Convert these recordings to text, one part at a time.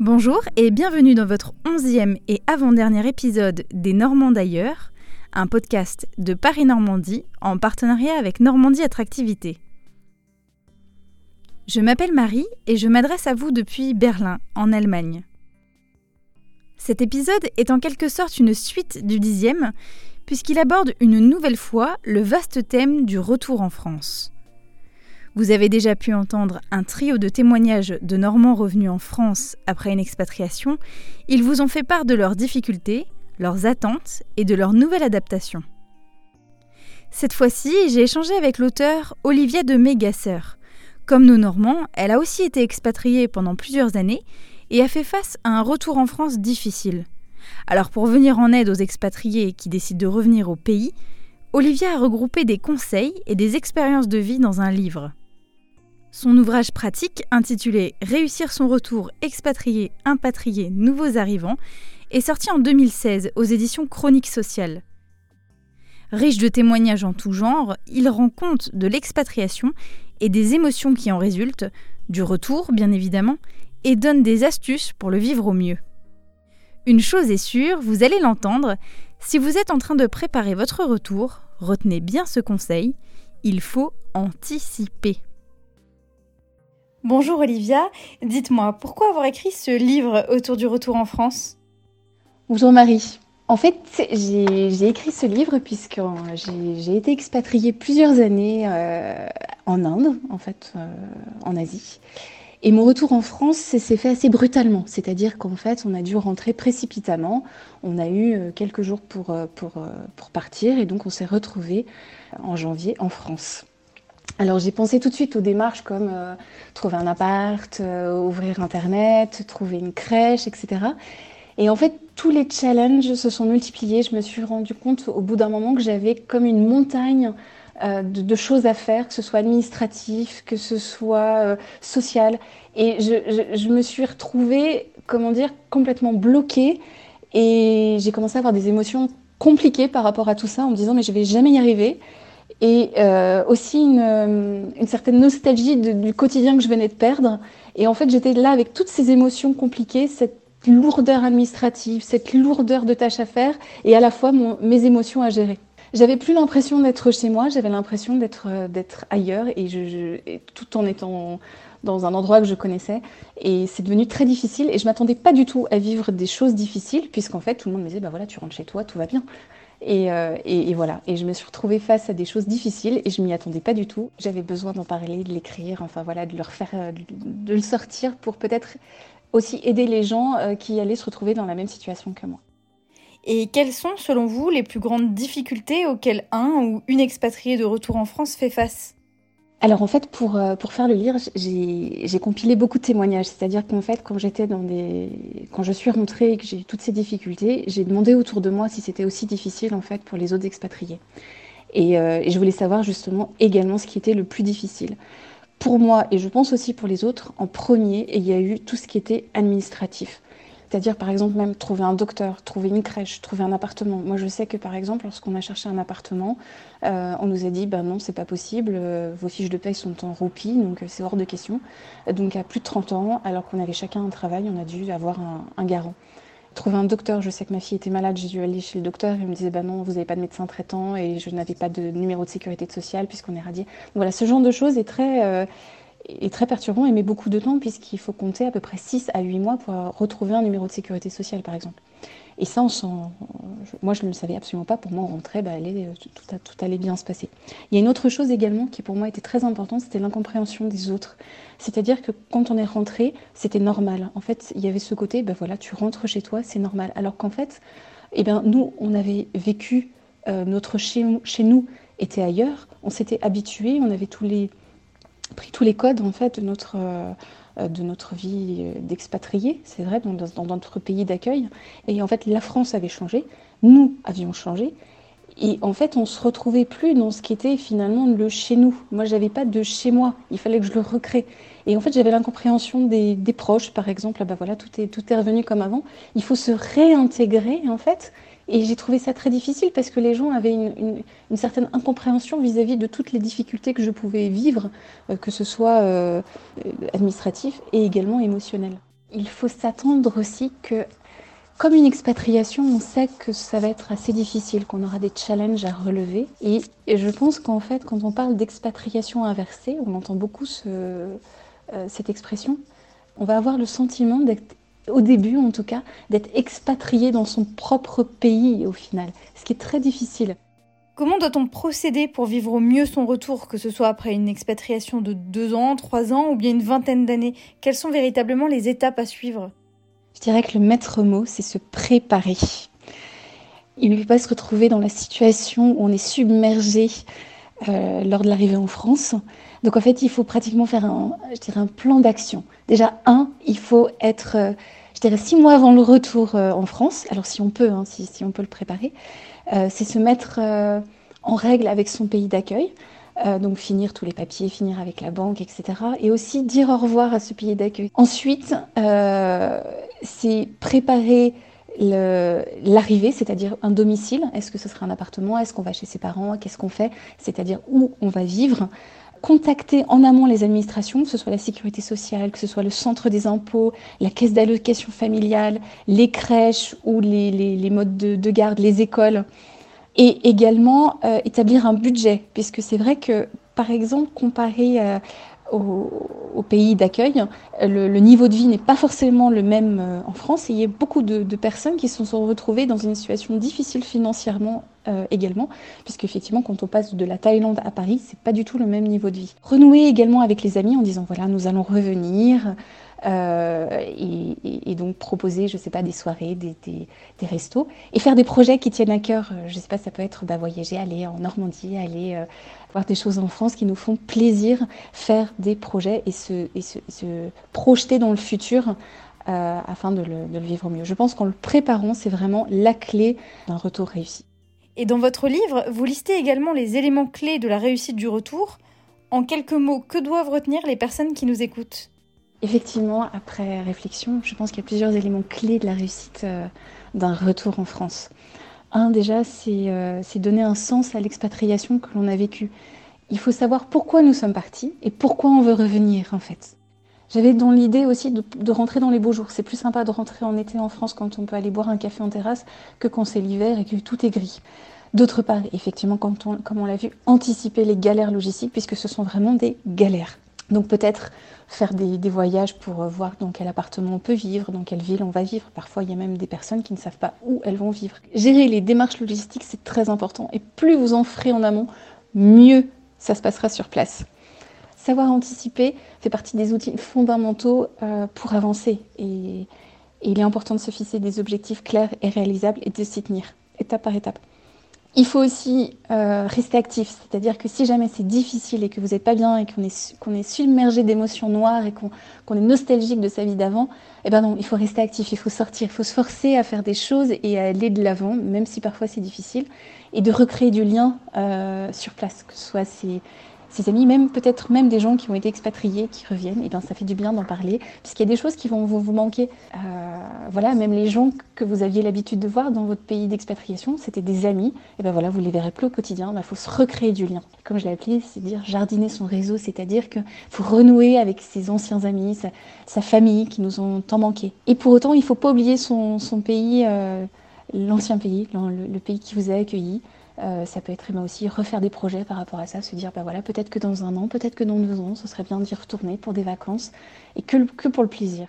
Bonjour et bienvenue dans votre onzième et avant-dernier épisode des Normands d'ailleurs, un podcast de Paris-Normandie en partenariat avec Normandie Attractivité. Je m'appelle Marie et je m'adresse à vous depuis Berlin, en Allemagne. Cet épisode est en quelque sorte une suite du dixième, puisqu'il aborde une nouvelle fois le vaste thème du retour en France. Vous avez déjà pu entendre un trio de témoignages de Normands revenus en France après une expatriation. Ils vous ont fait part de leurs difficultés, leurs attentes et de leur nouvelle adaptation. Cette fois-ci, j'ai échangé avec l'auteur Olivia de Mégasser. Comme nos Normands, elle a aussi été expatriée pendant plusieurs années et a fait face à un retour en France difficile. Alors pour venir en aide aux expatriés qui décident de revenir au pays, Olivia a regroupé des conseils et des expériences de vie dans un livre. Son ouvrage pratique, intitulé Réussir son retour expatrié, impatrié, nouveaux arrivants, est sorti en 2016 aux éditions Chroniques Sociales. Riche de témoignages en tout genre, il rend compte de l'expatriation et des émotions qui en résultent, du retour bien évidemment, et donne des astuces pour le vivre au mieux. Une chose est sûre, vous allez l'entendre, si vous êtes en train de préparer votre retour, retenez bien ce conseil, il faut anticiper. Bonjour Olivia, dites-moi, pourquoi avoir écrit ce livre autour du retour en France? Bonjour Marie. En fait, j'ai écrit ce livre puisque j'ai été expatriée plusieurs années euh, en Inde, en fait, euh, en Asie. Et mon retour en France s'est fait assez brutalement, c'est-à-dire qu'en fait, on a dû rentrer précipitamment. On a eu euh, quelques jours pour, pour, pour partir et donc on s'est retrouvé en janvier en France. Alors j'ai pensé tout de suite aux démarches comme euh, trouver un appart, euh, ouvrir Internet, trouver une crèche, etc. Et en fait, tous les challenges se sont multipliés. Je me suis rendu compte au bout d'un moment que j'avais comme une montagne euh, de, choses à faire, que ce soit administratif, que ce soit social. Et je, je, me suis retrouvée, comment dire, complètement bloquée. Et j'ai commencé à avoir des émotions compliquées par rapport à tout ça en me disant mais je vais jamais y arriver et euh, aussi une, certaine nostalgie du quotidien que je venais de perdre. Et en fait, j'étais là avec toutes ces émotions compliquées, cette lourdeur administrative, cette lourdeur de tâches à faire, et à la fois mes émotions à gérer. J'avais plus l'impression d'être chez moi, j'avais l'impression d'être euh, ailleurs, et, tout en étant dans un endroit que je connaissais. Et c'est devenu très difficile, et je m'attendais pas du tout à vivre des choses difficiles, puisqu'en fait, tout le monde me disait, bah voilà, tu rentres chez toi, tout va bien. Euh, et, voilà. Et je me suis retrouvée face à des choses difficiles et je m'y attendais pas du tout. J'avais besoin d'en parler, de l'écrire, enfin voilà, de leur faire, euh, de le sortir pour peut-être aussi aider les gens euh, qui allaient se retrouver dans la même situation que moi. Et quelles sont, selon vous, les plus grandes difficultés auxquelles un ou une expatriée de retour en France fait face? Alors en fait, pour, euh, pour faire le livre, j'ai compilé beaucoup de témoignages. C'est-à-dire qu'en fait, quand j'étais dans des, quand je suis rentrée et que j'ai eu toutes ces difficultés, j'ai demandé autour de moi si c'était aussi difficile en fait pour les autres expatriés. Et, euh, et, je voulais savoir justement également ce qui était le plus difficile. Pour moi, et je pense aussi pour les autres, en premier, il y a eu tout ce qui était administratif. C'est-à-dire, par exemple, même trouver un docteur, trouver une crèche, trouver un appartement. Moi, je sais que, par exemple, lorsqu'on a cherché un appartement, euh, on nous a dit, ben non, c'est pas possible, euh, vos fiches de paye sont en roupies, donc euh, c'est hors de question. Donc, à plus de 30 ans, alors qu'on avait chacun un travail, on a dû avoir un, garant. Trouver un docteur, je sais que ma fille était malade, j'ai dû aller chez le docteur, il me disait, ben non, vous n'avez pas de médecin traitant et je n'avais pas de numéro de sécurité sociale puisqu'on est radié. Voilà, ce genre de choses est très est très perturbant et met beaucoup de temps puisqu'il faut compter à peu près 6 à 8 mois pour retrouver un numéro de sécurité sociale par exemple. Et ça, on moi je ne le savais absolument pas. Pour moi, on rentrait, bah, allait, tout, tout, allait bien se passer. Il y a une autre chose également qui pour moi était très importante, c'était l'incompréhension des autres. C'est-à-dire que quand on est rentré, c'était normal. En fait, il y avait ce côté, ben voilà, tu rentres chez toi, c'est normal. Alors qu'en fait, eh ben, nous, on avait vécu, euh, notre chez, chez nous était ailleurs, on s'était habitué, on avait tous les pris tous les codes en fait de notre, euh, de notre vie d'expatriés, c'est vrai, dans, dans, notre pays d'accueil. Et en fait, la France avait changé, nous avions changé. Et en fait, on se retrouvait plus dans ce qui était finalement le chez nous. Moi, j'avais pas de chez moi. Il fallait que je le recrée. Et en fait, j'avais l'incompréhension des, des, proches, par exemple. Bah voilà, tout est, tout est revenu comme avant. Il faut se réintégrer, en fait. Et j'ai trouvé ça très difficile parce que les gens avaient une, certaine incompréhension vis-à-vis de toutes les difficultés que je pouvais vivre, euh, que ce soit euh, administratif et également émotionnel. Il faut s'attendre aussi que, comme une expatriation, on sait que ça va être assez difficile, qu'on aura des challenges à relever. Et, je pense qu'en fait, quand on parle d'expatriation inversée, on entend beaucoup euh, cette expression, on va avoir le sentiment d'être au début en tout cas, d'être expatrié dans son propre pays au final, ce qui est très difficile. Comment doit-on procéder pour vivre au mieux son retour, que ce soit après une expatriation de deux ans, trois ans ou bien une vingtaine d'années? Quelles sont véritablement les étapes à suivre? Je dirais que le maître mot, c'est se préparer. Il ne peut pas se retrouver dans la situation où on est submergé euh, lors de l'arrivée en France. Donc en fait, il faut pratiquement faire un, je dirais un plan d'action. Déjà, un, il faut être, euh, je dirais, six mois avant le retour euh, en France. Alors si on peut, hein, si, si, on peut le préparer. C'est se mettre en règle avec son pays d'accueil. Donc finir tous les papiers, finir avec la banque, etc. Et aussi dire au revoir à ce pays d'accueil. Ensuite, c'est préparer l'arrivée, c'est-à-dire un domicile. Est-ce que ce sera un appartement? Est-ce qu'on va chez ses parents? Qu'est-ce qu'on fait? C'est-à-dire où on va vivre? Contacter en amont les administrations, que ce soit la sécurité sociale, que ce soit le centre des impôts, la caisse d'allocation familiale, les crèches ou les, modes de, garde, les écoles. Et également euh, établir un budget, puisque c'est vrai que, par exemple, comparé à, au, pays d'accueil, le, niveau de vie n'est pas forcément le même euh, en France et il y a beaucoup de, personnes qui se sont retrouvées dans une situation difficile financièrement euh, également, puisque effectivement quand on passe de la Thaïlande à Paris, c'est pas du tout le même niveau de vie. Renouer également avec les amis en disant voilà nous allons revenir, euh, et, donc proposer, je sais pas, des soirées, des, restos, et faire des projets qui tiennent à cœur. Je sais pas, ça peut être bah, voyager, aller en Normandie, aller euh, voir des choses en France qui nous font plaisir, faire des projets et se, et se, projeter dans le futur. Euh, afin de le, de le vivre mieux. Je pense qu'en le préparant, c'est vraiment la clé d'un retour réussi. Et dans votre livre, vous listez également les éléments clés de la réussite du retour. En quelques mots, que doivent retenir les personnes qui nous écoutent? Effectivement, après réflexion, je pense qu'il y a plusieurs éléments clés de la réussite euh, d'un retour en France. Un, déjà, euh, c'est donner un sens à l'expatriation que l'on a vécue. Il faut savoir pourquoi nous sommes partis et pourquoi on veut revenir, en fait. J'avais dans l'idée aussi de, rentrer dans les beaux jours. C'est plus sympa de rentrer en été en France quand on peut aller boire un café en terrasse que quand c'est l'hiver et que tout est gris. D'autre part, effectivement, comme on l'a vu, anticiper les galères logistiques, puisque ce sont vraiment des galères. Donc peut-être faire des, voyages pour euh, voir dans quel appartement on peut vivre, dans quelle ville on va vivre. Parfois, il y a même des personnes qui ne savent pas où elles vont vivre. Gérer les démarches logistiques, c'est très important. Et plus vous en ferez en amont, mieux ça se passera sur place. Savoir anticiper fait partie des outils fondamentaux euh, pour avancer. et il est important de se fixer des objectifs clairs et réalisables et de s'y tenir, étape par étape. Il faut aussi euh, rester actif, c'est-à-dire que si jamais c'est difficile et que vous n'êtes pas bien et qu'on est, submergé d'émotions noires et qu'on est nostalgique de sa vie d'avant, eh ben non, il faut rester actif, il faut sortir, il faut se forcer à faire des choses et à aller de l'avant, même si parfois c'est difficile, et de recréer du lien euh, sur place, que ce soit ces ses amis, même peut-être même des gens qui ont été expatriés, qui reviennent, et bien ça fait du bien d'en parler, puisqu'il y a des choses qui vont vous, manquer. Euh, voilà, même les gens que vous aviez l'habitude de voir dans votre pays d'expatriation, c'était des amis, et ben voilà, vous les verrez plus au quotidien, il faut se recréer du lien. Comme je l'ai appelé, c'est dire jardiner son réseau, c'est-à-dire qu'il faut renouer avec ses anciens amis, sa, famille qui nous ont tant manqué. Et pour autant, il ne faut pas oublier son, pays, euh, l'ancien pays, le pays qui vous a accueilli. Euh, ça peut être aussi refaire des projets par rapport à ça, se dire bah voilà, peut-être que dans un an, peut-être que dans deux ans, ce serait bien d'y retourner pour des vacances et que, que pour le plaisir.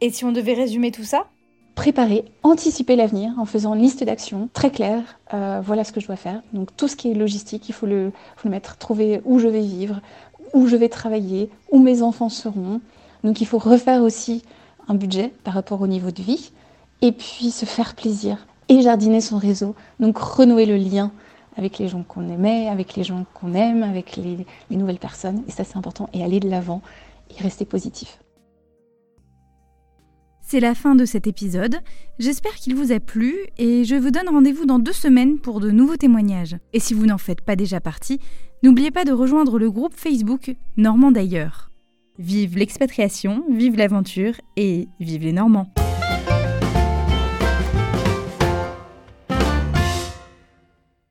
Et si on devait résumer tout ça? Préparer, anticiper l'avenir en faisant une liste d'actions très claire. Euh, voilà ce que je dois faire. Donc tout ce qui est logistique, il faut le, faut le mettre, trouver où je vais vivre, où je vais travailler, où mes enfants seront. Donc il faut refaire aussi un budget par rapport au niveau de vie et puis se faire plaisir et jardiner son réseau. Donc renouer le lien avec les gens qu'on aimait, avec les gens qu'on aime, avec les, nouvelles personnes. Et ça, c'est important. Et aller de l'avant et rester positif. C'est la fin de cet épisode. J'espère qu'il vous a plu et je vous donne rendez-vous dans deux semaines pour de nouveaux témoignages. Et si vous n'en faites pas déjà partie, n'oubliez pas de rejoindre le groupe Facebook Normand d'ailleurs. Vive l'expatriation, vive l'aventure et vive les Normands.